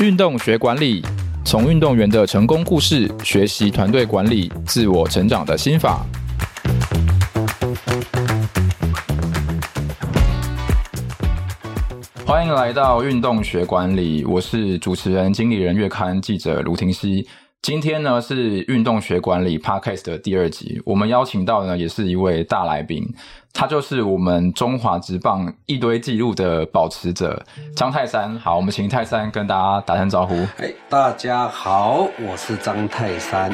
运动学管理，从运动员的成功故事学习团队管理、自我成长的心法。欢迎来到运动学管理，我是主持人、经理人月刊记者卢廷熙。今天呢是运动学管理 Podcast 的第二集，我们邀请到的呢也是一位大来宾，他就是我们中华职棒一堆纪录的保持者张泰山。好，我们请泰山跟大家打声招呼。哎，大家好，我是张泰山。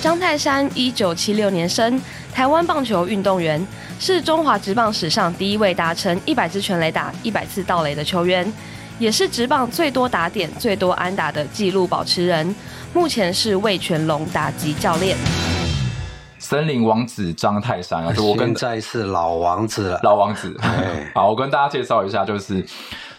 张泰山，一九七六年生，台湾棒球运动员，是中华职棒史上第一位达成一百支全垒打、一百次盗垒的球员，也是职棒最多打点、最多安打的纪录保持人。目前是魏全龙打击教练，森林王子张泰山啊，就我跟现在是老王子了，老王子。好，我跟大家介绍一下，就是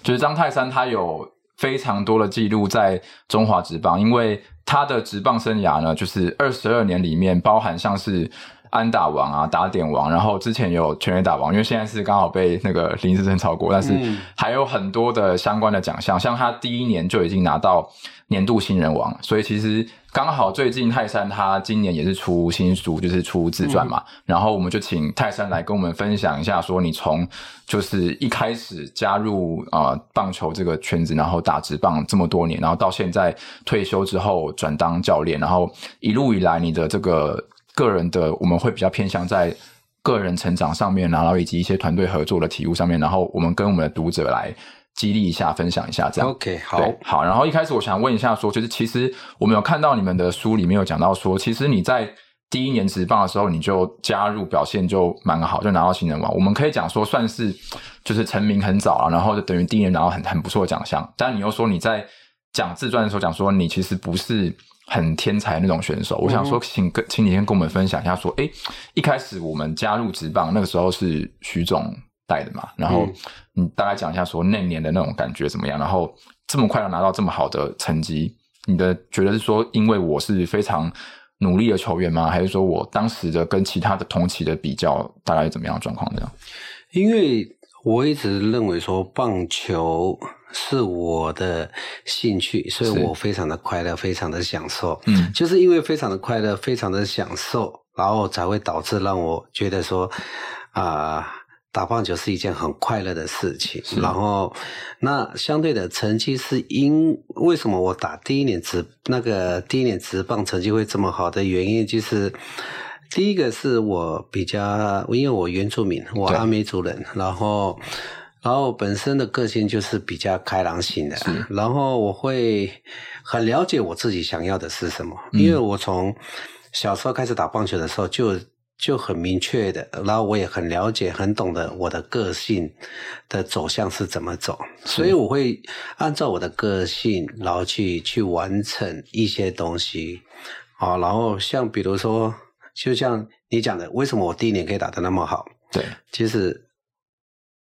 就是张泰山，他有非常多的记录在中华职棒，因为他的职棒生涯呢，就是二十二年里面包含像是。安打王啊，打点王，然后之前有全垒打王，因为现在是刚好被那个林志胜超过，但是还有很多的相关的奖项，像他第一年就已经拿到年度新人王，所以其实刚好最近泰山他今年也是出新书，就是出自传嘛，嗯、然后我们就请泰山来跟我们分享一下，说你从就是一开始加入啊、呃、棒球这个圈子，然后打职棒这么多年，然后到现在退休之后转当教练，然后一路以来你的这个。个人的我们会比较偏向在个人成长上面，然后以及一些团队合作的体悟上面，然后我们跟我们的读者来激励一下，分享一下这样。OK，好，好。然后一开始我想问一下说，说就是其实我们有看到你们的书里面有讲到说，其实你在第一年职棒的时候你就加入，表现就蛮好，就拿到新人王。我们可以讲说算是就是成名很早了，然后就等于第一年拿到很很不错的奖项。但你又说你在讲自传的时候讲说你其实不是。很天才那种选手，我想说，请跟请你先跟我们分享一下，说，哎、欸，一开始我们加入职棒那个时候是徐总带的嘛，然后你大概讲一下，说那年的那种感觉怎么样？然后这么快要拿到这么好的成绩，你的觉得是说，因为我是非常努力的球员吗？还是说我当时的跟其他的同期的比较，大概是怎么样的状况？这样？因为我一直认为说棒球。是我的兴趣，所以我非常的快乐，非常的享受。嗯，就是因为非常的快乐，非常的享受，然后才会导致让我觉得说，啊、呃，打棒球是一件很快乐的事情。然后，那相对的成绩是因为什么我打第一年职那个第一年职棒成绩会这么好的原因，就是第一个是我比较，因为我原住民，我阿美族人，然后。然后本身的个性就是比较开朗型的，然后我会很了解我自己想要的是什么，因为我从小时候开始打棒球的时候就就很明确的，然后我也很了解、很懂得我的个性的走向是怎么走，所以我会按照我的个性，然后去去完成一些东西。啊，然后像比如说，就像你讲的，为什么我第一年可以打得那么好？对，其实。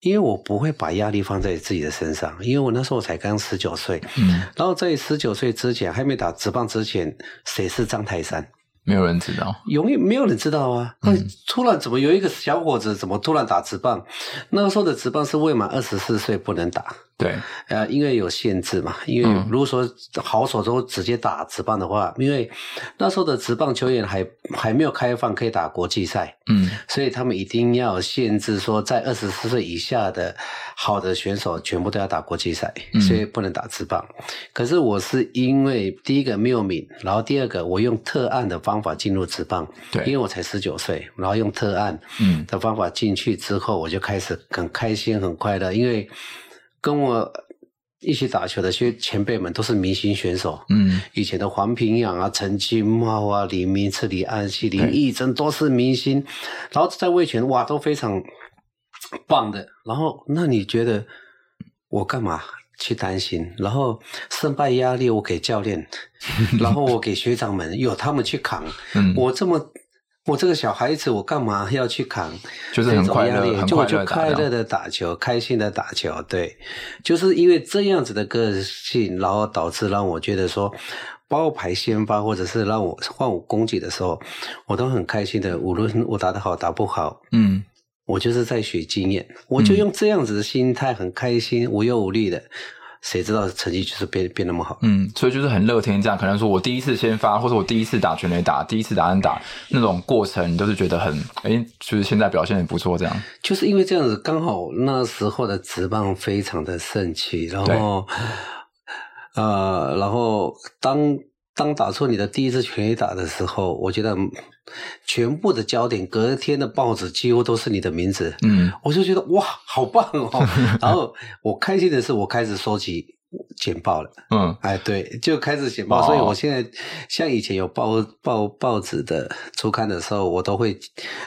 因为我不会把压力放在自己的身上，因为我那时候才刚十九岁，嗯，然后在十九岁之前还没打职棒之前，谁是张泰山？没有人知道，永远没有人知道啊！嗯，突然怎么有一个小伙子，怎么突然打职棒？那个时候的职棒是未满二十四岁不能打。对，呃，因为有限制嘛，因为如果说好手都直接打直棒的话，嗯、因为那时候的直棒球员还还没有开放可以打国际赛，嗯，所以他们一定要限制说，在二十四岁以下的好的选手全部都要打国际赛，所以不能打直棒。嗯、可是我是因为第一个没有名，然后第二个我用特案的方法进入直棒，对，因为我才十九岁，然后用特案嗯。的方法进去之后，我就开始很开心很快乐，因为。跟我一起打球的些前辈们都是明星选手，嗯，以前的黄平阳啊、陈金茂啊、李明次、李安熙、林义珍都是明星，然后在位权哇都非常棒的。然后那你觉得我干嘛去担心？然后胜败压力我给教练，然后我给学长们有他们去扛，嗯，我这么。我这个小孩子，我干嘛要去扛？就是很快乐，就我就快乐的打球，开心的打球。对，就是因为这样子的个性，然后导致让我觉得说，包括排先发，或者是让我换我攻击的时候，我都很开心的。无论我打得好打不好，嗯，我就是在学经验，我就用这样子的心态，很开心，无忧无虑的。谁知道成绩就是变变那么好？嗯，所以就是很乐天这样，可能说我第一次先发，或者我第一次打全垒打，第一次打安打那种过程，都是觉得很哎、欸，就是现在表现也不错这样。就是因为这样子，刚好那时候的职棒非常的盛气，然后呃，然后当当打出你的第一次全垒打的时候，我觉得全部的焦点，隔天的报纸几乎都是你的名字，嗯，我就觉得哇，好棒哦！然后我开心的是，我开始收集。简报了，嗯，哎，对，就开始简报，哦、所以我现在像以前有报报报纸的初刊的时候，我都会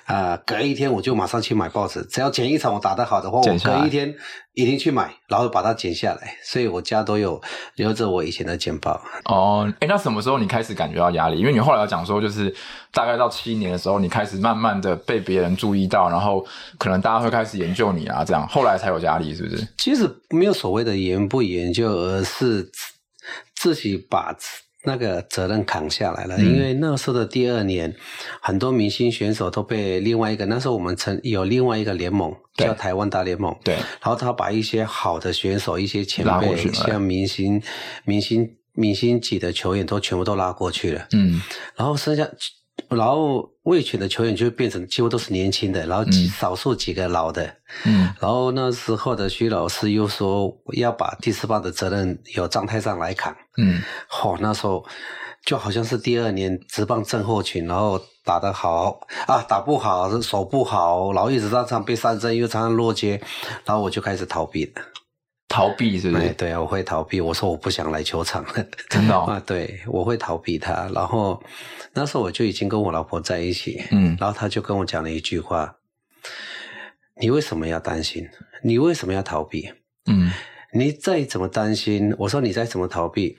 啊、呃，隔一天我就马上去买报纸，只要前一场我打得好的话，我隔一天一定去买，然后把它剪下来，所以我家都有留着我以前的简报。哦，哎，那什么时候你开始感觉到压力？因为你后来要讲说，就是大概到七年的时候，你开始慢慢的被别人注意到，然后可能大家会开始研究你啊，这样后来才有压力，是不是？其实没有所谓的研不研究。而是自己把那个责任扛下来了，嗯、因为那时候的第二年，很多明星选手都被另外一个，那时候我们曾有另外一个联盟叫台湾大联盟，对，然后他把一些好的选手、一些前辈，像明星、明星、明星级的球员都全部都拉过去了，嗯，然后剩下。然后味全的球员就变成几乎都是年轻的，然后少数几个老的。嗯，然后那时候的徐老师又说要把第四棒的责任由张太上来扛。嗯，哦，那时候就好像是第二年直棒症候群，然后打得好啊，打不好，手不好，然后一直常常被三振，又常常落街，然后我就开始逃避了。逃避是不是？哎，对啊，我会逃避。我说我不想来球场了，真的、哦、啊？对，我会逃避他。然后那时候我就已经跟我老婆在一起，嗯，然后他就跟我讲了一句话：“你为什么要担心？你为什么要逃避？嗯，你再怎么担心，我说你再怎么逃避，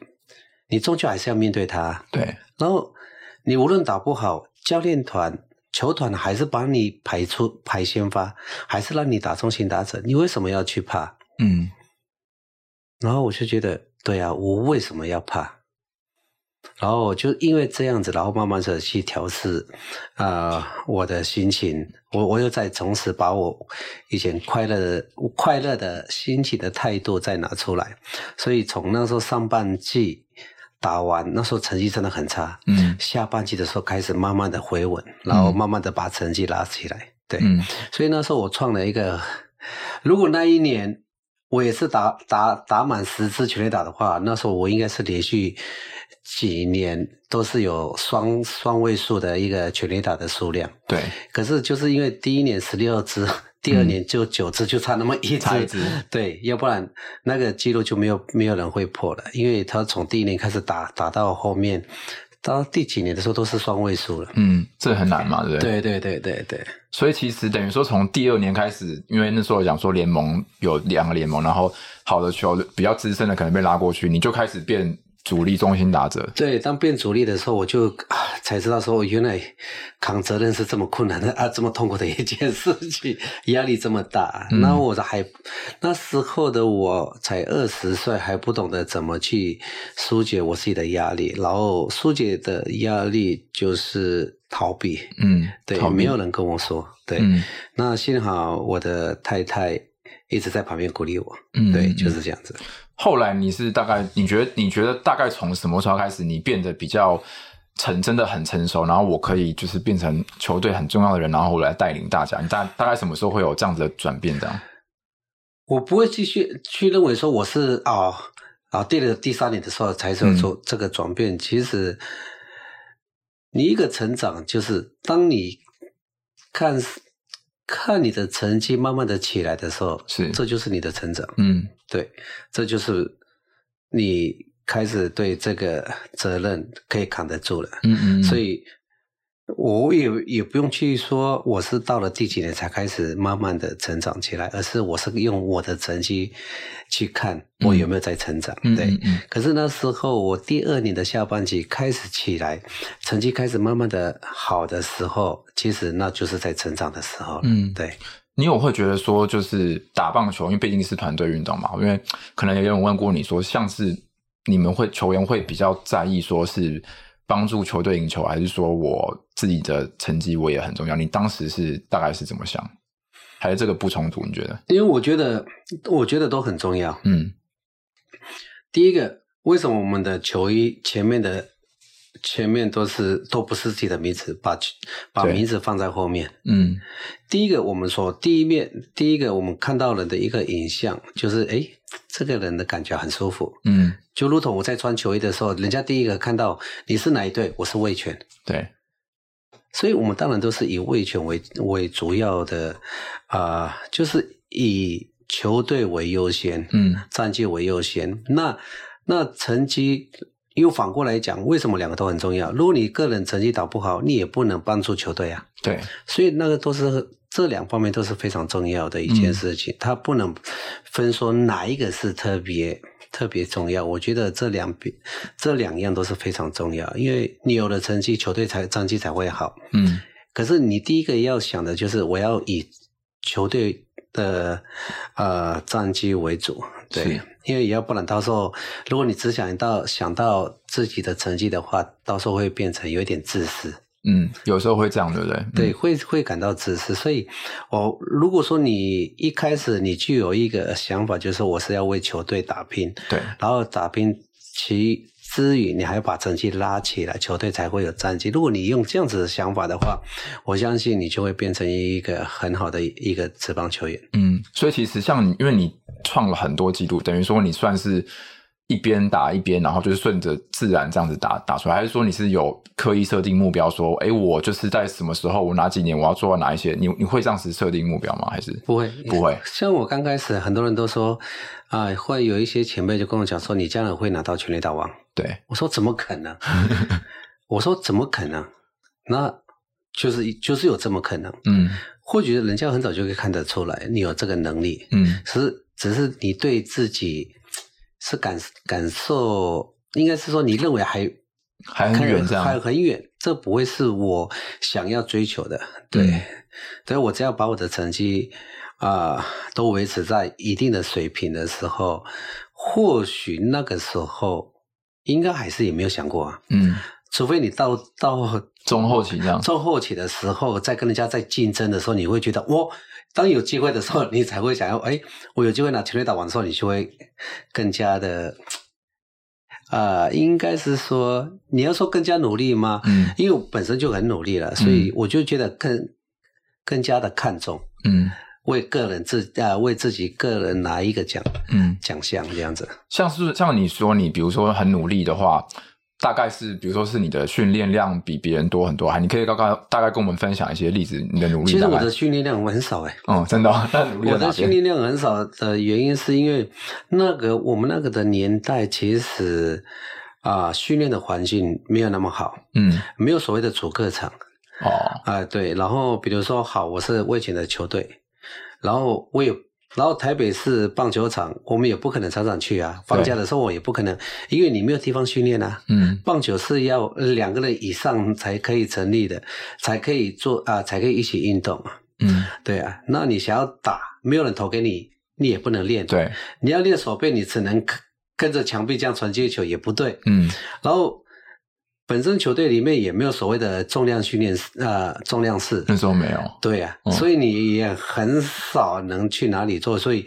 你终究还是要面对他。对。然后你无论打不好，教练团、球团还是把你排出排先发，还是让你打中心打者，你为什么要去怕？嗯。”然后我就觉得，对啊，我为什么要怕？然后就因为这样子，然后慢慢的去调试啊、呃，我的心情。我我又再从此把我以前快乐的快乐的心情的态度再拿出来。所以从那时候上半季打完，那时候成绩真的很差。嗯。下半季的时候开始慢慢的回稳，然后慢慢的把成绩拉起来。对。嗯。所以那时候我创了一个，如果那一年。我也是打打打满十支全垒打的话，那时候我应该是连续几年都是有双双位数的一个全垒打的数量。对。可是就是因为第一年十六支，第二年就九支，就差那么一支。嗯、对，要不然那个记录就没有没有人会破了，因为他从第一年开始打打到后面。到第几年的时候都是双位数了，嗯，这很难嘛，对不对？对对对对对。所以其实等于说，从第二年开始，因为那时候讲说联盟有两个联盟，然后好的球比较资深的可能被拉过去，你就开始变。主力中心打者，对，当变主力的时候，我就才知道说，原来扛责任是这么困难的 啊，这么痛苦的一件事情，压力这么大。那、嗯、我还那时候的我才二十岁，还不懂得怎么去疏解我自己的压力，然后疏解的压力就是逃避。嗯，对，没有人跟我说，对。嗯、那幸好我的太太一直在旁边鼓励我，嗯，对，就是这样子。后来你是大概你觉得你觉得大概从什么时候开始你变得比较成真的很成熟，然后我可以就是变成球队很重要的人，然后我来带领大家。你大大概什么时候会有这样子的转变？这样，我不会继续去认为说我是啊啊，第了第三年的时候才做做这个转变。嗯、其实你一个成长就是当你看。看你的成绩慢慢的起来的时候，是，这就是你的成长。嗯，对，这就是你开始对这个责任可以扛得住了。嗯嗯，所以。我也也不用去说我是到了第几年才开始慢慢的成长起来，而是我是用我的成绩去看我有没有在成长。嗯、对，可是那时候我第二年的下半季开始起来，成绩开始慢慢的好的时候，其实那就是在成长的时候。嗯，对。你有会觉得说，就是打棒球，因为毕竟是团队运动嘛，因为可能也有人问过你说，像是你们会球员会比较在意说是。帮助球队赢球，还是说我自己的成绩我也很重要？你当时是大概是怎么想？还是这个不冲突？你觉得？因为我觉得，我觉得都很重要。嗯，第一个，为什么我们的球衣前面的前面都是都不是自己的名字，把把名字放在后面？嗯，第一个我们说第一面，第一个我们看到人的一个影像，就是哎，这个人的感觉很舒服。嗯，就如同我在穿球衣的时候，人家第一个看到你是哪一队，我是卫权。对，所以我们当然都是以卫权为为主要的啊、呃，就是以。球队为优先，嗯，战绩为优先。那那成绩又反过来讲，为什么两个都很重要？如果你个人成绩打不好，你也不能帮助球队啊。对，所以那个都是这两方面都是非常重要的一件事情。嗯、它不能分说哪一个是特别特别重要。我觉得这两边这两样都是非常重要，因为你有了成绩，球队才战绩才会好。嗯，可是你第一个要想的就是我要以球队。的呃战绩为主，对，因为要不然到时候，如果你只想到想到自己的成绩的话，到时候会变成有一点自私。嗯，有时候会这样，对不对？对，会会感到自私。所以，我如果说你一开始你就有一个想法，就是我是要为球队打拼，对，然后打拼其。之余，你还要把成绩拉起来，球队才会有战绩。如果你用这样子的想法的话，我相信你就会变成一个很好的一个职棒球员。嗯，所以其实像你，因为你创了很多纪录，等于说你算是一边打一边，然后就是顺着自然这样子打打出来，还是说你是有刻意设定目标，说，哎，我就是在什么时候，我哪几年我要做到哪一些？你你会这样子设定目标吗？还是不会？不会。像我刚开始，很多人都说，啊、呃，会有一些前辈就跟我讲说，你将来会拿到全力大王。对，我说怎么可能？我说怎么可能？那就是就是有这么可能。嗯，或许人家很早就可以看得出来，你有这个能力。嗯，只是只是你对自己是感感受，应该是说你认为还还很远，这样还很远，这不会是我想要追求的。对，嗯、对，我只要把我的成绩啊、呃、都维持在一定的水平的时候，或许那个时候。应该还是也没有想过啊，嗯，除非你到到中后期这样，中后期的时候，在跟人家在竞争的时候，你会觉得，我当有机会的时候，你才会想要，哎，我有机会拿全垒打王的时候，你就会更加的，啊、呃，应该是说，你要说更加努力吗？嗯，因为我本身就很努力了，所以我就觉得更更加的看重，嗯。为个人自啊，为自己个人拿一个奖，嗯，奖项这样子。像是像你说，你比如说很努力的话，大概是比如说是你的训练量比别人多很多，还你可以刚刚大概跟我们分享一些例子，你的努力。其实我的训练量很少哎、欸，哦，真的。我的训练量很少的 原因是因为那个我们那个的年代，其实啊，训练的环境没有那么好，嗯，没有所谓的主客场，哦，啊、呃，对，然后比如说好，我是魏前的球队。然后我也，然后台北市棒球场，我们也不可能常常去啊。放假的时候我也不可能，因为你没有地方训练啊。嗯，棒球是要两个人以上才可以成立的，才可以做啊，才可以一起运动。嗯，对啊。那你想要打，没有人投给你，你也不能练。对，你要练手背，你只能跟着墙壁这样传接球，也不对。嗯，然后。本身球队里面也没有所谓的重量训练，呃，重量室那时候没有。对呀、啊，嗯、所以你也很少能去哪里做。所以，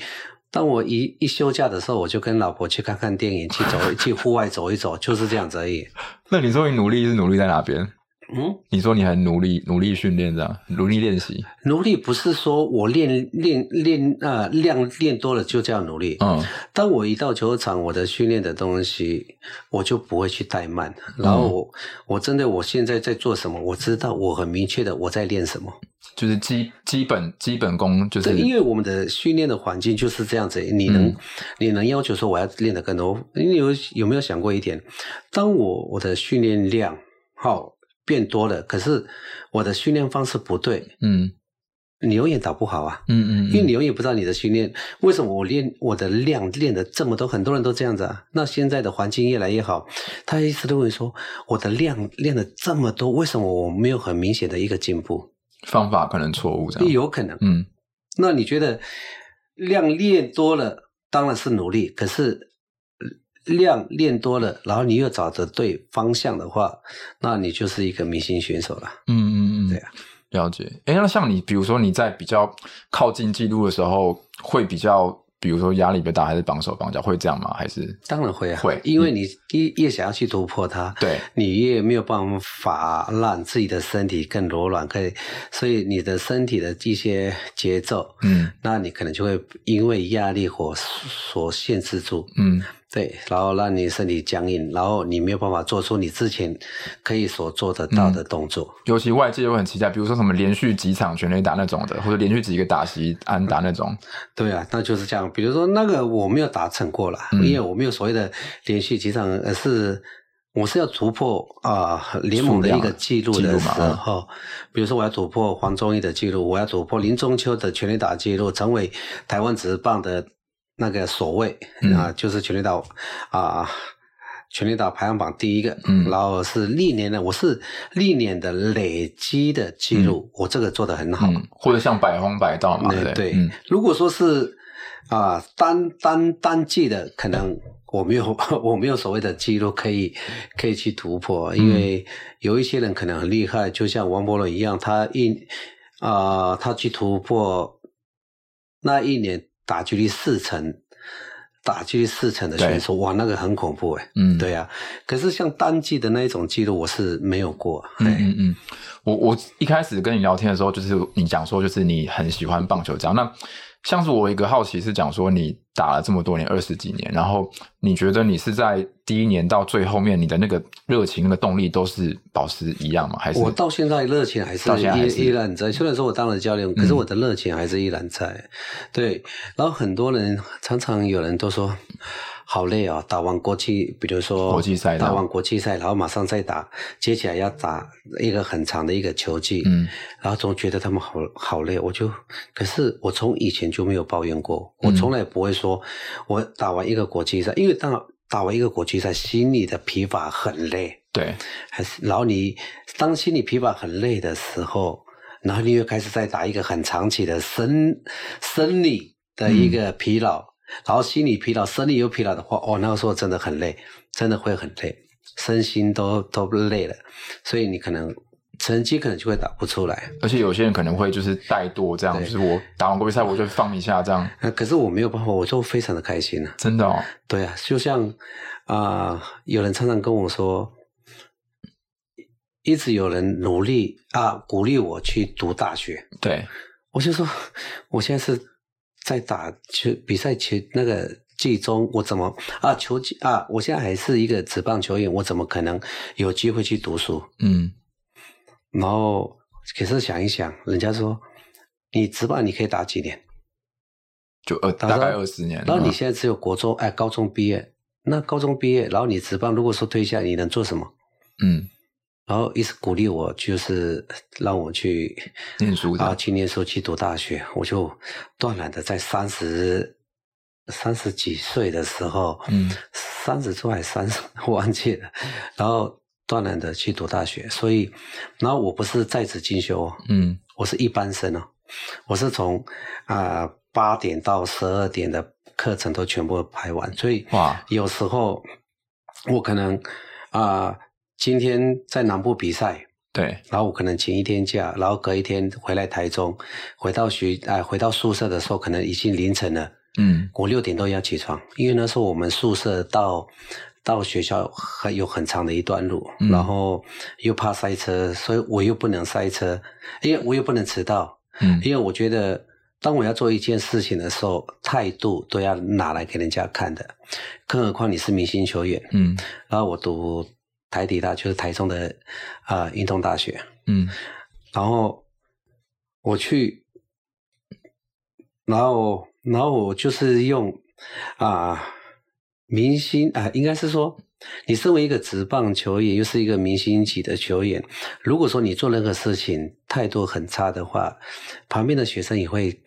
当我一一休假的时候，我就跟老婆去看看电影，去走去户外走一走，就是这样子而已。那你说你努力是努力在哪边？嗯，你说你很努力，努力训练这样，努力练习。努力不是说我练练练呃量练多了就叫努力。嗯，当我一到球场，我的训练的东西我就不会去怠慢。然后我、嗯、我针对我现在在做什么，我知道我很明确的我在练什么，就是基基本基本功就是。对，因为我们的训练的环境就是这样子，你能、嗯、你能要求说我要练得更多？你有有没有想过一点？当我我的训练量好。变多了，可是我的训练方式不对，嗯，你永远打不好啊，嗯，嗯嗯，因为你永远不知道你的训练为什么我练我的量练的这么多，很多人都这样子啊。那现在的环境越来越好，他一直都会说我的量练的这么多，为什么我没有很明显的一个进步？方法可能错误，这样有可能，嗯。那你觉得量练多了当然是努力，可是。量练多了，然后你又找着对方向的话，那你就是一个明星选手了。嗯嗯嗯，对啊，了解。哎，那像你，比如说你在比较靠近记录的时候，会比较比如说压力比较大，还是绑手绑脚，会这样吗？还是当然会啊，会，因为你越越想要去突破它，对，你越没有办法让自己的身体更柔软，可以，所以你的身体的一些节奏，嗯，那你可能就会因为压力或所限制住，嗯。对，然后让你身体僵硬，然后你没有办法做出你之前可以所做得到的动作。嗯、尤其外界又很期待，比如说什么连续几场全垒打那种的，或者连续几个打席安打那种。对啊，那就是这样。比如说那个我没有达成过了，嗯、因为我没有所谓的连续几场，而是我是要突破啊、呃、联盟的一个记录的时候。嗯、比如说我要突破黄忠义的记录，我要突破林中秋的全垒打记录，成为台湾职棒的。那个所谓啊，嗯、就是全垒打啊，全垒打排行榜第一个，嗯，然后是历年的，我是历年的累积的记录，嗯、我这个做的很好，嗯、或者像百轰百盗嘛，对对，对。嗯、如果说是啊单单单季的，可能我没有 我没有所谓的记录可以可以去突破，因为有一些人可能很厉害，就像王柏伦一样，他一啊他去突破那一年。打击率四成，打击率四成的选手，哇，那个很恐怖哎。嗯，对啊。可是像单季的那一种记录，我是没有过。嗯嗯嗯。我我一开始跟你聊天的时候，就是你讲说，就是你很喜欢棒球这样。那像是我一个好奇是讲说，你打了这么多年，二十几年，然后你觉得你是在第一年到最后面，你的那个热情、那个动力都是保持一样吗？还是我到现在热情还是依依然在？虽然说我当了教练，可是我的热情还是依然在。嗯、对，然后很多人常常有人都说。好累哦！打完国际，比如说国际赛，打完国际赛，然后马上再打，接下来要打一个很长的一个球季，嗯，然后总觉得他们好好累。我就，可是我从以前就没有抱怨过，我从来不会说，我打完一个国际赛，因为当打完一个国际赛，心里的疲乏很累，对，还是然后你当心里疲乏很累的时候，然后你又开始再打一个很长期的生生理的一个疲劳。嗯然后心理疲劳，生理又疲劳的话，哦，那个时候真的很累，真的会很累，身心都都累了，所以你可能成绩可能就会打不出来。而且有些人可能会就是怠惰，这样，就是我打完国际赛我就放一下这样。那可是我没有办法，我就非常的开心啊，真的哦。对啊，就像啊、呃，有人常常跟我说，一直有人努力啊，鼓励我去读大学。对，我就说，我现在是。在打球比赛前那个季中，我怎么啊球季啊？我现在还是一个职棒球员，我怎么可能有机会去读书？嗯，然后可是想一想，人家说你职棒你可以打几年？就二大概二十年。然后你现在只有国中哎高中毕业，那高中毕业，然后你职棒如果说退下，你能做什么？嗯。然后一直鼓励我，就是让我去念书啊，去念书，去读大学。我就断然的在三十三十几岁的时候，嗯，三十出还三十，我忘记了。然后断然的去读大学，所以，然后我不是在职进修，嗯，我是一般生哦，我是从啊八点到十二点的课程都全部排完，所以哇，有时候我可能啊。呃今天在南部比赛，对，然后我可能请一天假，然后隔一天回来台中，回到学啊、呃，回到宿舍的时候，可能已经凌晨了。嗯，我六点多要起床，因为那时候我们宿舍到到学校还有很长的一段路，嗯、然后又怕塞车，所以我又不能塞车，因为我又不能迟到。嗯，因为我觉得当我要做一件事情的时候，态度都要拿来给人家看的，更何况你是明星球员。嗯，然后我读。台底大就是台中的啊、呃、运动大学，嗯，然后我去，然后然后我就是用啊、呃、明星啊、呃，应该是说，你身为一个职棒球员，又是一个明星级的球员，如果说你做任何事情态度很差的话，旁边的学生也会。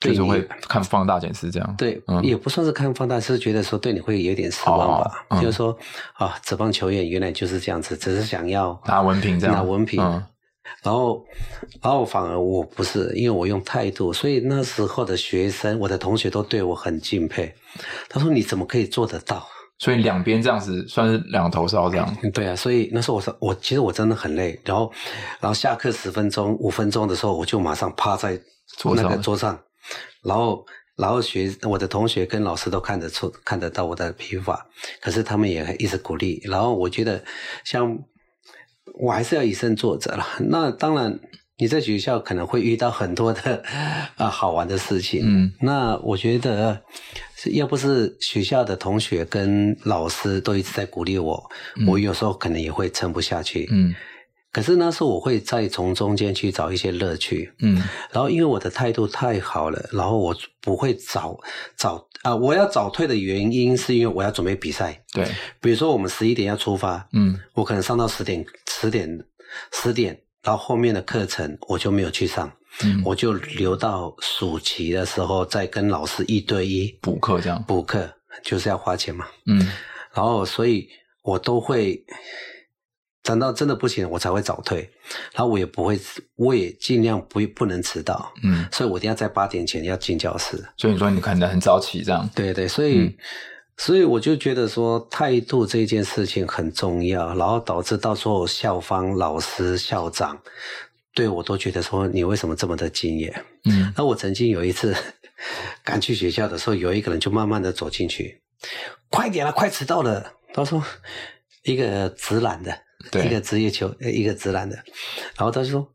就是会看放大检视这样，对，嗯、也不算是看放大，是觉得说对你会有点失望吧。就是说啊，职棒球员原来就是这样子，只是想要拿文凭这样，拿文凭。嗯、然后，然后反而我不是，因为我用态度，所以那时候的学生，我的同学都对我很敬佩。他说：“你怎么可以做得到？”所以两边这样子算是两头烧这样。对啊，所以那时候我说我其实我真的很累，然后，然后下课十分钟、五分钟的时候，我就马上趴在那个桌上。然后然后学我的同学跟老师都看得出看得到我的疲乏，可是他们也一直鼓励。然后我觉得，像我还是要以身作则了。那当然，你在学校可能会遇到很多的 啊好玩的事情。嗯，那我觉得，要不是学校的同学跟老师都一直在鼓励我，嗯、我有时候可能也会撑不下去。嗯。可是那时候我会再从中间去找一些乐趣，嗯，然后因为我的态度太好了，然后我不会早早啊、呃，我要早退的原因是因为我要准备比赛，对，比如说我们十一点要出发，嗯，我可能上到十点十点十点，然后后面的课程我就没有去上，嗯，我就留到暑期的时候再跟老师一对一补课这样，补课就是要花钱嘛，嗯，然后所以我都会。等到真的不行，我才会早退，然后我也不会，我也尽量不不能迟到，嗯，所以我一定要在八点前要进教室。所以你说你可能很早起这样？对对，所以、嗯、所以我就觉得说态度这件事情很重要，然后导致到时候校方、老师、校长对我都觉得说你为什么这么的敬业？嗯，那我曾经有一次 赶去学校的时候，有一个人就慢慢的走进去，快点了，快迟到了。他说一个直男的。对一个职业球，一个直男的，然后他就说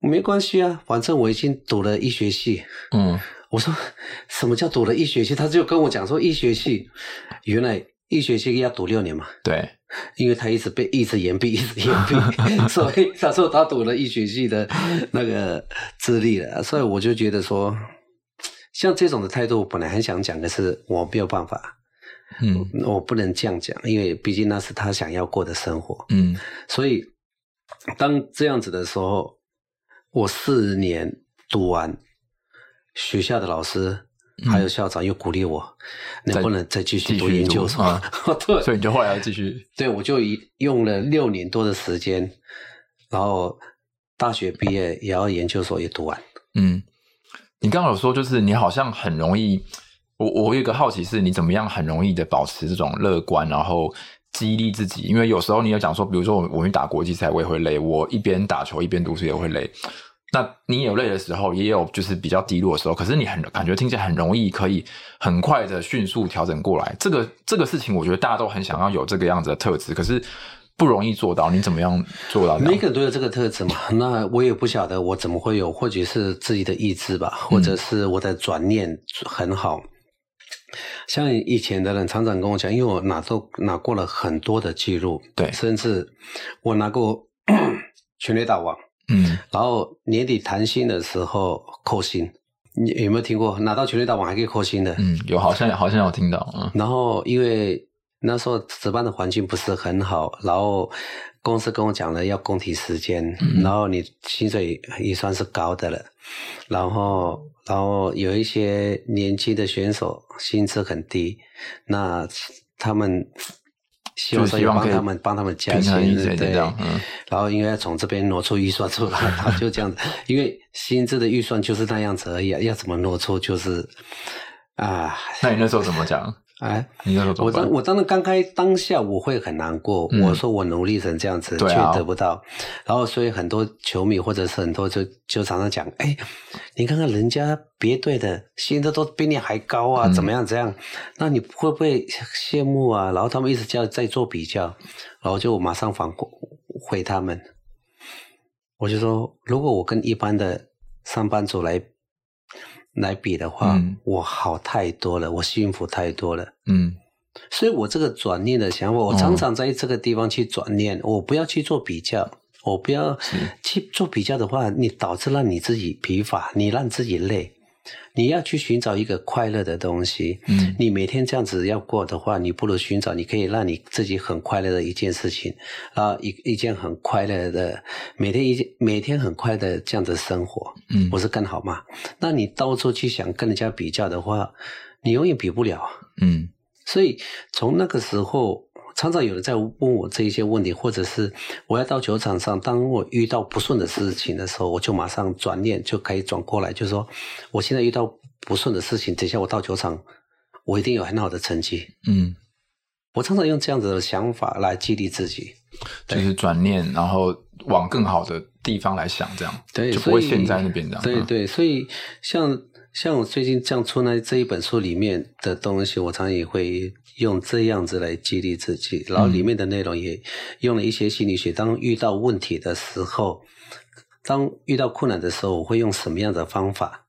没关系啊，反正我已经读了医学系。嗯，我说什么叫读了医学系？他就跟我讲说，医学系原来医学系要读六年嘛。对，因为他一直被一直延毕，一直延毕，所以他说他读了医学系的那个资历了。所以我就觉得说，像这种的态度，我本来很想讲的是我没有办法。嗯，我不能这样讲，因为毕竟那是他想要过的生活。嗯，所以当这样子的时候，我四年读完，学校的老师还有校长又鼓励我，嗯、能不能再继续读研究生？啊、对，所以你就后来要继续。对，我就用了六年多的时间，然后大学毕业也要研究所也读完。嗯，你刚刚有说，就是你好像很容易。我我有一个好奇是，你怎么样很容易的保持这种乐观，然后激励自己？因为有时候你有讲说，比如说我我去打国际赛，我也会累；我一边打球一边读书也会累。那你有累的时候，也有就是比较低落的时候。可是你很感觉听起来很容易，可以很快的迅速调整过来。这个这个事情，我觉得大家都很想要有这个样子的特质，可是不容易做到。你怎么样做到？每个人都有这个特质嘛？那我也不晓得我怎么会有，或许是自己的意志吧，或者是我的转念很好。嗯像以前的人常常跟我讲，因为我拿都拿过了很多的记录，对，甚至我拿过 全垒打王，嗯，然后年底谈薪的时候扣薪，你有没有听过？拿到全垒打王还可以扣薪的？嗯，有，好像好像有听到，嗯。然后因为那时候值班的环境不是很好，然后公司跟我讲了要工体时间，嗯，然后你薪水也算是高的了，然后。然后有一些年轻的选手薪资很低，那他们希望说要帮他们帮他们加薪，对，嗯。然后应该从这边挪出预算出来，他就这样子，因为薪资的预算就是那样子而已，要怎么挪出就是啊。那你那时候怎么讲？哎，我当我当时刚开当下，我会很难过。嗯、我说我努力成这样子，却得不到。啊、然后，所以很多球迷或者是很多就就常常讲：“哎，你看看人家别队的薪资都比你还高啊，怎么样？怎样？那你会不会羡慕啊？”然后他们一直叫在做比较，然后就马上反回他们。我就说，如果我跟一般的上班族来。来比的话，嗯、我好太多了，我幸福太多了。嗯，所以我这个转念的想法，我常常在这个地方去转念，哦、我不要去做比较，我不要去做比较的话，你导致让你自己疲乏，你让自己累。你要去寻找一个快乐的东西，嗯，你每天这样子要过的话，你不如寻找你可以让你自己很快乐的一件事情，啊，一一件很快乐的每天一件每天很快乐的这样子生活，嗯，不是更好吗？那你到处去想跟人家比较的话，你永远比不了，嗯，所以从那个时候。常常有人在问我这一些问题，或者是我要到球场上，当我遇到不顺的事情的时候，我就马上转念，就可以转过来，就是说，我现在遇到不顺的事情，等一下我到球场，我一定有很好的成绩。嗯，我常常用这样子的想法来激励自己，就是转念，然后往更好的地方来想，这样，对，就不会陷在那边这样。对对，所以像像我最近这样出来这一本书里面的东西，我常常也会用这样子来激励自己，然后里面的内容也用了一些心理学。当遇到问题的时候，当遇到困难的时候，我会用什么样的方法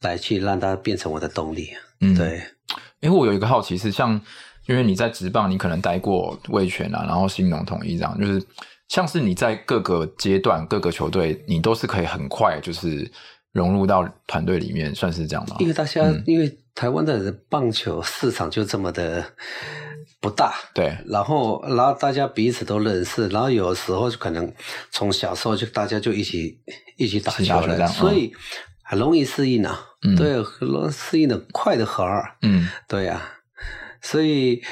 来去让它变成我的动力？嗯，对。因为我有一个好奇是，像因为你在职棒，你可能待过味全啊，然后新农统一这样，就是像是你在各个阶段、各个球队，你都是可以很快就是。融入到团队里面，算是这样吗？因为大家，嗯、因为台湾的棒球市场就这么的不大，对。然后，然后大家彼此都认识，然后有时候就可能从小时候就大家就一起一起打球了，嗯、所以很容易适应啊。嗯、对，很容易适应的快的很。嗯，对呀、啊。所以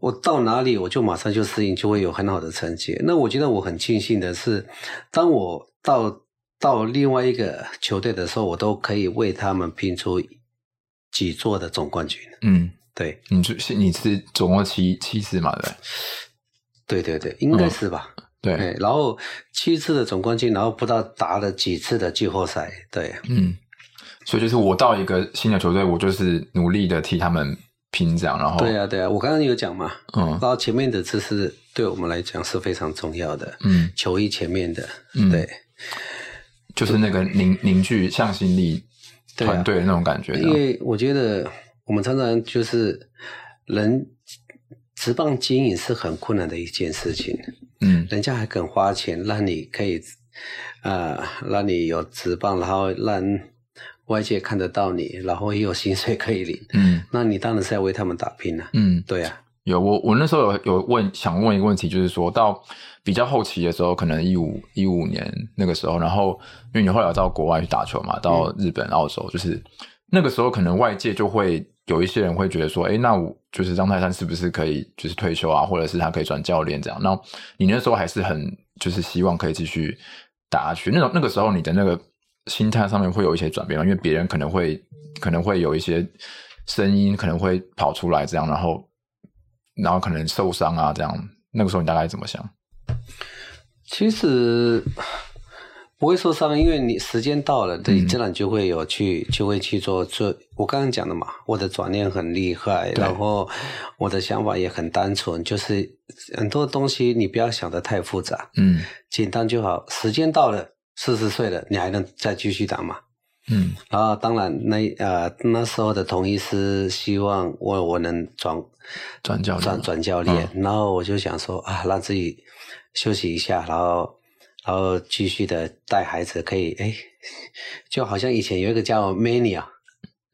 我到哪里我就马上就适应，就会有很好的成绩。那我觉得我很庆幸的是，当我到。到另外一个球队的时候，我都可以为他们拼出几座的总冠军。嗯，对，你是你是总共七七次嘛？对，对对对，应该是吧？嗯、对，然后七次的总冠军，然后不知道打了几次的季后赛。对，嗯，所以就是我到一个新的球队，我就是努力的替他们拼这样，然后对啊对啊，我刚刚有讲嘛，嗯，然后前面的这是对我们来讲是非常重要的，嗯，球衣前面的，嗯、对。就是那个凝凝聚向心力团队的那种感觉，因为我觉得我们常常就是人职棒经营是很困难的一件事情，嗯，人家还肯花钱让你可以啊、呃，让你有职棒，然后让外界看得到你，然后也有薪水可以领，嗯，那你当然是要为他们打拼了，嗯，对啊。有我，我那时候有有问，想问一个问题，就是说到比较后期的时候，可能一五一五年那个时候，然后因为你后来到国外去打球嘛，到日本、澳洲，就是那个时候，可能外界就会有一些人会觉得说，哎，那我就是张泰山是不是可以就是退休啊，或者是他可以转教练这样？那你那时候还是很就是希望可以继续打下去。那种那个时候，你的那个心态上面会有一些转变吗？因为别人可能会可能会有一些声音可能会跑出来这样，然后。然后可能受伤啊，这样那个时候你大概怎么想？其实不会受伤，因为你时间到了，对，自然就会有去，就会去做做。我刚刚讲的嘛，我的转念很厉害，然后我的想法也很单纯，就是很多东西你不要想的太复杂，嗯，简单就好。时间到了，四十岁了，你还能再继续打吗？嗯，然后当然那呃那时候的统一狮希望我我能转转教转转教练，嗯、然后我就想说啊，让自己休息一下，然后然后继续的带孩子，可以哎，就好像以前有一个叫 Manny 啊，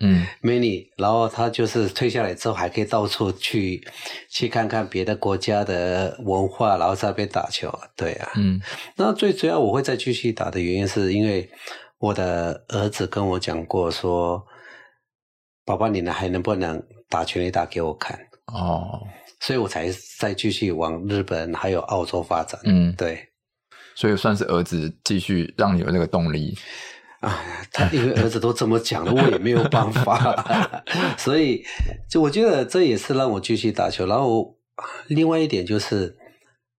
嗯，Manny，然后他就是退下来之后还可以到处去去看看别的国家的文化，然后在那边打球，对啊，嗯，那最主要我会再继续打的原因是因为。我的儿子跟我讲过说：“宝宝，你呢还能不能打全垒打给我看？”哦，所以我才再继续往日本还有澳洲发展。嗯，对，所以算是儿子继续让你有那个动力。啊，他因为儿子都这么讲了，我也没有办法。所以，就我觉得这也是让我继续打球。然后，另外一点就是。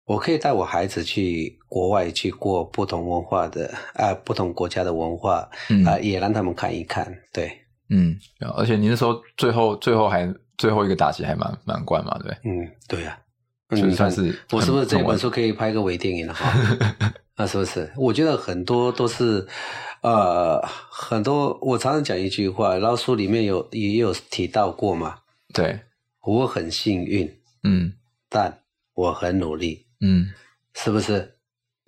我可以带我孩子去国外去过不同文化的啊、呃，不同国家的文化啊、嗯呃，也让他们看一看。对，嗯，而且你那时候最后最后还最后一个打击还蛮蛮怪嘛，对，嗯，对呀、啊，就算是我是不是这本书可以拍个微电影了哈？那是不是？我觉得很多都是呃，很多我常常讲一句话，然后书里面有也有提到过嘛。对，我很幸运，嗯，但我很努力。嗯，是不是？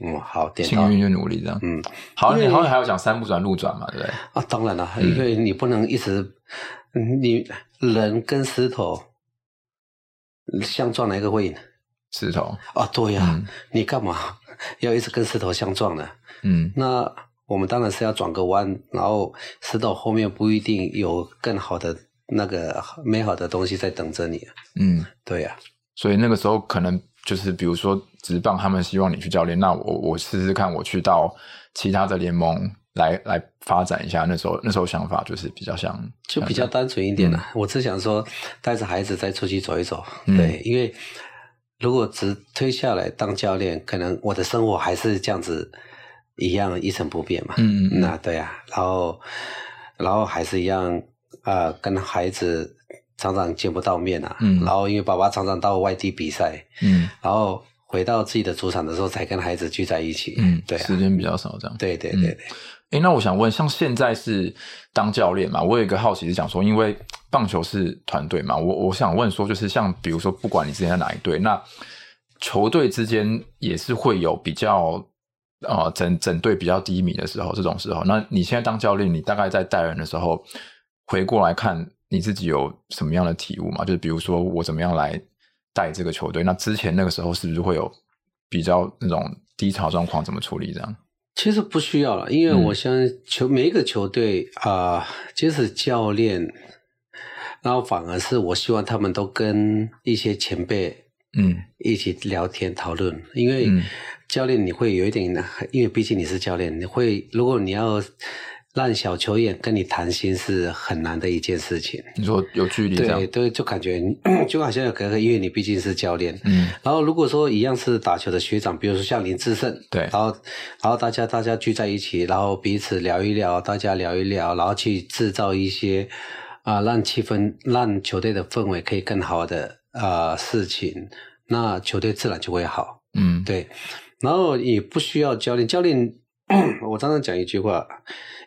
嗯，好，点幸运又努力这样。嗯，好，你好像还要讲山不转路转嘛，对不对？啊，当然了，因为你不能一直，你人跟石头相撞，哪个会赢？石头啊，对呀，你干嘛要一直跟石头相撞呢？嗯，那我们当然是要转个弯，然后石头后面不一定有更好的那个美好的东西在等着你。嗯，对呀，所以那个时候可能。就是比如说职棒，他们希望你去教练，那我我试试看，我去到其他的联盟来来发展一下。那时候那时候想法就是比较像，就比较单纯一点了。嗯、我只想说带着孩子再出去走一走，嗯、对，因为如果只推下来当教练，可能我的生活还是这样子一样一成不变嘛。嗯，嗯嗯，那对啊，然后然后还是一样啊、呃，跟孩子常常见不到面啊。嗯。然后因为爸爸常常到外地比赛，嗯。然后回到自己的主场的时候，才跟孩子聚在一起。嗯，对、啊。时间比较少，这样。对对对对。哎、嗯，那我想问，像现在是当教练嘛？我有一个好奇是讲说，因为棒球是团队嘛，我我想问说，就是像比如说，不管你之前在哪一队，那球队之间也是会有比较。啊、呃，整整队比较低迷的时候，这种时候，那你现在当教练，你大概在带人的时候，回过来看你自己有什么样的体悟吗？就是比如说我怎么样来带这个球队，那之前那个时候是不是会有比较那种低潮状况，怎么处理这样？其实不需要了，因为我相信球、嗯、每一个球队啊，即使教练，然后反而是我希望他们都跟一些前辈嗯一起聊天讨论，嗯、因为。嗯教练，你会有一点，因为毕竟你是教练，你会如果你要让小球员跟你谈心是很难的一件事情。你说有距离，对对，就感觉就好像有隔阂，因为你毕竟是教练。嗯。然后如果说一样是打球的学长，比如说像林志胜，对。然后然后大家大家聚在一起，然后彼此聊一聊，大家聊一聊，然后去制造一些啊、呃，让气氛让球队的氛围可以更好的啊、呃、事情，那球队自然就会好。嗯，对。然后也不需要教练，教练，我常常讲一句话，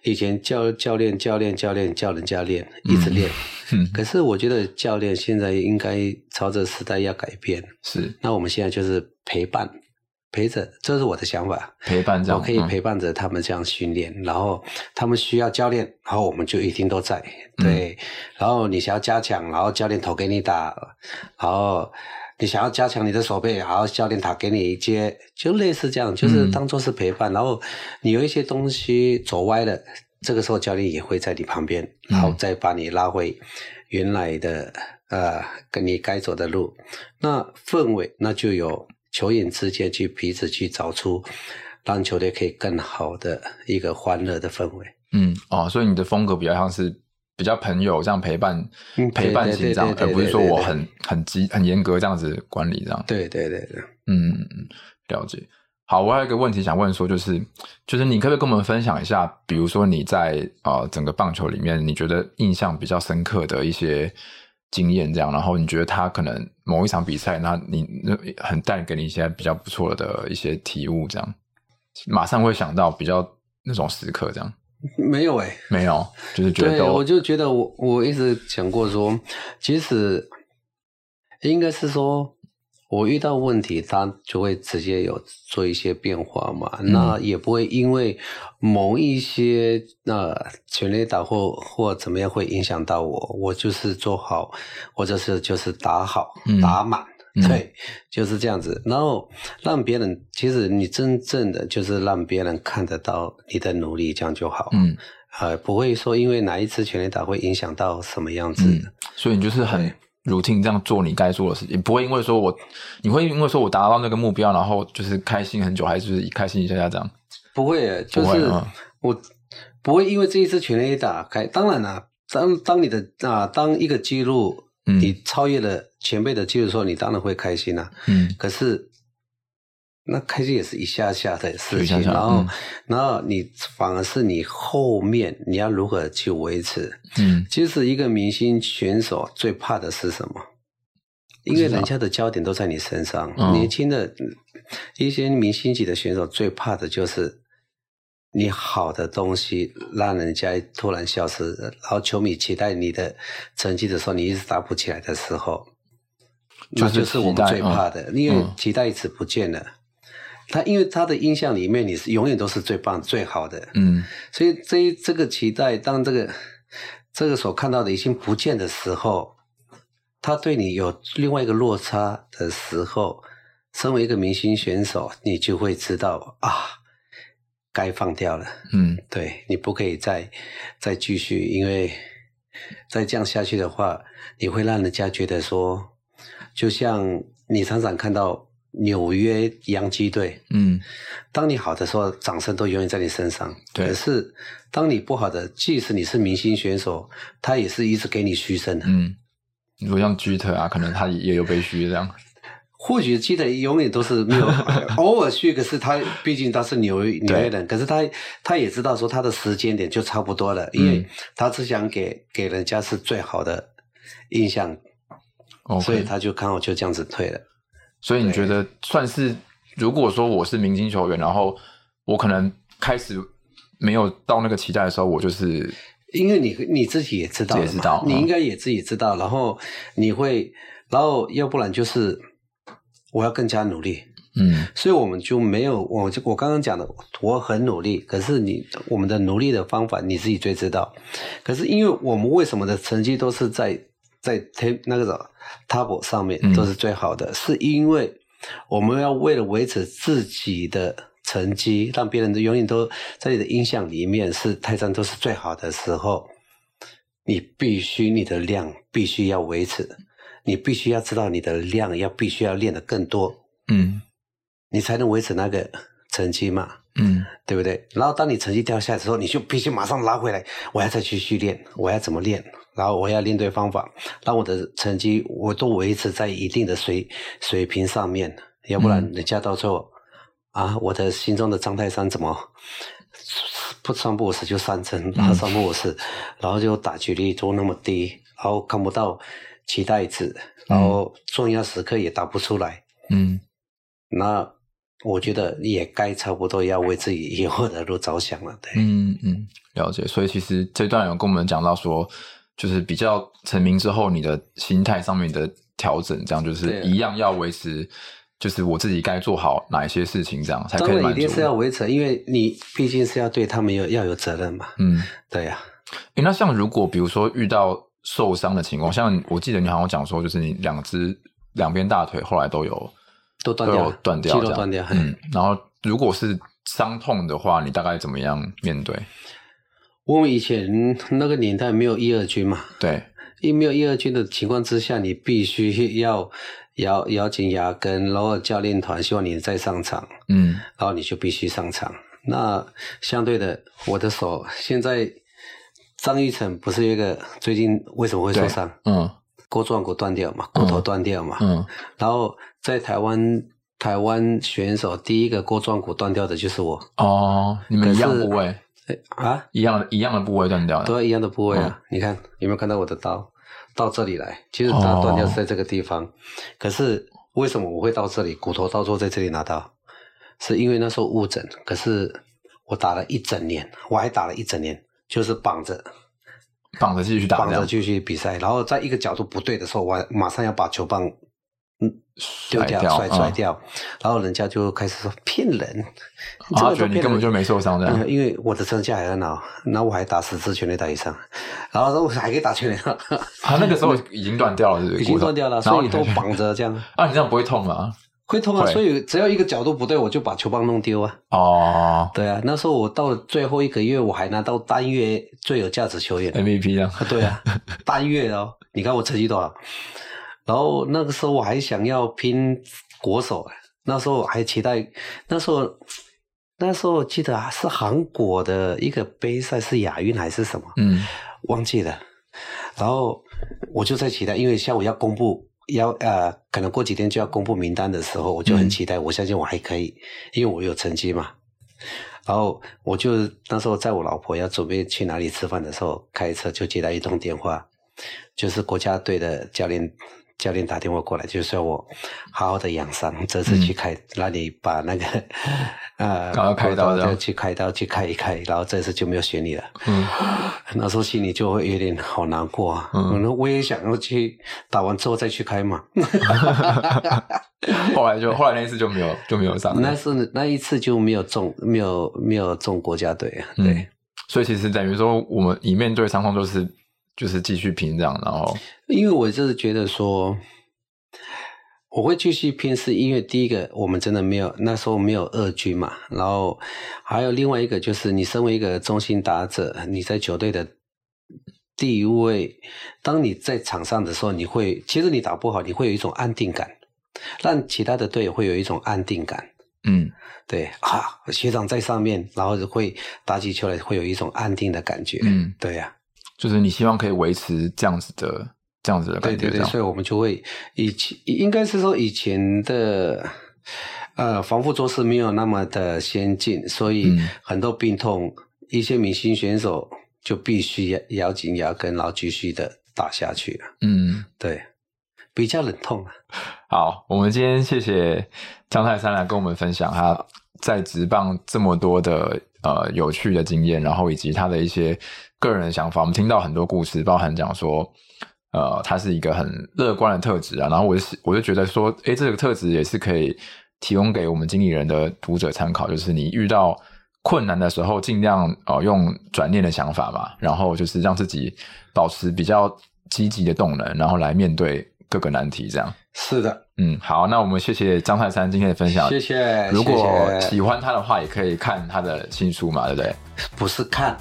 以前教教练教练教练教人家练，一直练。嗯，可是我觉得教练现在应该朝着时代要改变。是，那我们现在就是陪伴，陪着，这是我的想法。陪伴着，我可以陪伴着他们这样训练，嗯，然后他们需要教练，然后我们就一定都在。对，嗯，然后你想要加强，然后教练投给你打，然后。你想要加强你的手背，然后教练他给你一接，就类似这样，就是当做是陪伴。嗯、然后你有一些东西走歪了，这个时候教练也会在你旁边，然后再把你拉回原来的呃，跟你该走的路。那氛围，那就有球员之间去彼此去找出，让球队可以更好的一个欢乐的氛围。嗯，哦，所以你的风格比较像是。比较朋友这样陪伴，陪伴型这样，而不是说我很很急很严格这样子管理这样。对对对对，嗯嗯，了解。好，我还有一个问题想问说，就是就是你可不可以跟我们分享一下，比如说你在啊、呃、整个棒球里面，你觉得印象比较深刻的一些经验这样，然后你觉得他可能某一场比赛，那你那很带给你一些比较不错的一些体悟这样，马上会想到比较那种时刻这样。没有哎、欸，没有，就是觉得。对，我就觉得我我一直讲过说，其实应该是说，我遇到问题，他就会直接有做一些变化嘛。嗯、那也不会因为某一些那权力打或或怎么样会影响到我，我就是做好，或者是就是打好、嗯、打满。对，就是这样子。然后让别人，其实你真正的就是让别人看得到你的努力，这样就好。嗯，呃，不会说因为哪一次全垒打会影响到什么样子。嗯，所以你就是很 routine 这样做你该做的事情，不会因为说我，你会因为说我达到那个目标，然后就是开心很久，还是是开心一下下这样？不会，就是我不会因为这一次全垒打开。当然了，当当你的啊，当一个记录。嗯、你超越了前辈的记录的时候，你当然会开心呐、啊。嗯，可是那开心也是一下下的事情，然后、嗯，然后你反而是你后面你要如何去维持？嗯，其实一个明星选手最怕的是什么？因为人家的焦点都在你身上。年轻的一些明星级的选手最怕的就是。你好的东西让人家突然消失，然后球迷期待你的成绩的时候，你一直打不起来的时候，那就是我们最怕的，嗯、因为期待一直不见了。嗯、他因为他的印象里面，你是永远都是最棒、最好的，嗯，所以这一这个期待，当这个这个所看到的已经不见的时候，他对你有另外一个落差的时候，身为一个明星选手，你就会知道啊。该放掉了，嗯，对，你不可以再再继续，因为再这样下去的话，你会让人家觉得说，就像你常常看到纽约洋基队，嗯，当你好的时候，掌声都永远在你身上，对，可是当你不好的，即使你是明星选手，他也是一直给你嘘声的，嗯，如果像居特啊，可能他也有被嘘这样。或许记得永远都是没有，偶尔去。可是他毕竟他是纽约纽约人，可是他他也知道说他的时间点就差不多了，因为他只想给给人家是最好的印象，okay. 所以他就刚好就这样子退了。所以你觉得算是，如果说我是明星球员，然后我可能开始没有到那个期待的时候，我就是因为你你自己也知道，也知道，你应该也自己知道，然后你会，然后要不然就是。我要更加努力，嗯，所以我们就没有，我就我刚刚讲的，我很努力，可是你我们的努力的方法你自己最知道。可是因为我们为什么的成绩都是在在 t 那个什么 table 上面都是最好的，嗯，是因为我们要为了维持自己的成绩，让别人都永远都在你的印象里面是泰山都是最好的时候，你必须你的量必须要维持。你必须要知道你的量要必须要练得更多，嗯，你才能维持那个成绩嘛，嗯，对不对？然后当你成绩掉下来的时候，你就必须马上拉回来，我要再继续练，我要怎么练？然后我要练对方法，让我的成绩我都维持在一定的水水平上面，要不然人家到最后、嗯、啊，我的心中的张泰山怎么不三不五时就三振，然后三不五时，然后就打击率都那么低，然后看不到。期待值，然后重要时刻也打不出来，嗯，那我觉得也该差不多要为自己以后的路着想了，对，嗯嗯，了解。所以其实这段有跟我们讲到说，就是比较成名之后，你的心态上面的调整，这样就是一样要维持，就是我自己该做好哪一些事情，这样才可以一定是要维持，因为你毕竟是要对他们有要有责任嘛，嗯，对呀、啊。诶，那像如果比如说遇到。受伤的情况，像我记得你好像讲说，就是你两只两边大腿后来都有都断掉，断掉，肌肉断掉。嗯，然后如果是伤痛的话，你大概怎么样面对？我们以前那个年代没有一二军嘛，对，因为没有一二军的情况之下，你必须要咬咬紧牙根，然后教练团希望你再上场，嗯，然后你就必须上场。那相对的，我的手现在。张玉成不是一个最近为什么会受伤？嗯，锅状骨断掉嘛，骨头断掉嘛。嗯，然后在台湾，台湾选手第一个锅状骨断掉的就是我。哦，你们一样部位？啊，一样一样的部位断掉的，对，一样的部位啊。嗯、你看有没有看到我的刀到这里来？其实它断掉是在这个地方。哦、可是为什么我会到这里？骨头到时候在这里拿到，是因为那时候误诊。可是我打了一整年，我还打了一整年。就是绑着，绑着继续打，绑着继续比赛。然后在一个角度不对的时候，我马上要把球棒嗯丢掉，甩甩掉。然后人家就开始说骗人，他、啊、觉得你根本就没受伤的、嗯。因为我的身价还很好，那我还打十次全垒打以上，然后说我还可以打全垒打。啊，那个时候已经断掉了是不是，已经断掉了，所以都绑着这样。啊，你这样不会痛吗？会痛啊，所以只要一个角度不对，我就把球棒弄丢啊。哦，对啊，那时候我到了最后一个月，我还拿到单月最有价值球员 MVP 啊。对啊，单月哦，你看我成绩多少？然后那个时候我还想要拼国手，那时候还期待，那时候那时候我记得啊，是韩国的一个杯赛，是亚运还是什么？嗯，忘记了。然后我就在期待，因为下午要公布。要呃，可能过几天就要公布名单的时候，我就很期待。嗯、我相信我还可以，因为我有成绩嘛。然后我就那时候在我老婆要准备去哪里吃饭的时候，开车就接到一通电话，就是国家队的教练。教练打电话过来，就是要我好好的养伤，这次去开，让、嗯、你把那个 呃，刚刚开刀的，去开刀去开一开，然后这次就没有选你了。嗯，那时候心里就会有点好难过啊。嗯，我也想要去打完之后再去开嘛。后来就后来那一次就没有就没有上。那是那一次就没有中，没有没有中国家队啊。对、嗯，所以其实等于说，我们以面对伤痛就是。就是继续拼这样，然后因为我就是觉得说，我会继续拼，是因为第一个我们真的没有那时候没有二军嘛，然后还有另外一个就是你身为一个中心打者，你在球队的地位，当你在场上的时候，你会其实你打不好，你会有一种安定感，让其他的队友会有一种安定感。嗯，对啊，学长在上面，然后会打起球来会有一种安定的感觉。嗯，对呀、啊。就是你希望可以维持这样子的这样子的感觉。对对对，所以我们就会以前应该是说以前的呃防护措施没有那么的先进，所以很多病痛，嗯、一些明星选手就必须要咬紧牙根，然后继续的打下去。嗯，对，比较冷痛。好，我们今天谢谢张泰山来跟我们分享他在职棒这么多的呃有趣的经验，然后以及他的一些个人的想法。我们听到很多故事，包含讲说。呃，他是一个很乐观的特质啊，然后我就我就觉得说，诶，这个特质也是可以提供给我们经理人的读者参考，就是你遇到困难的时候，尽量、呃、用转念的想法嘛，然后就是让自己保持比较积极的动能，然后来面对各个难题，这样。是的，嗯，好，那我们谢谢张泰山今天的分享，谢谢。如果喜欢他的话，也可以看他的新书嘛，对不对？不是看。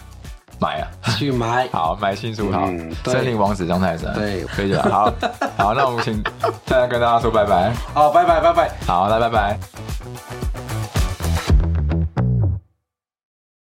买啊，去买，好买新书，好，嗯、森林王子张泰山，对，可以了，好，好，那我们请再来跟大家说拜拜，好，拜拜，拜拜，好，来，拜拜。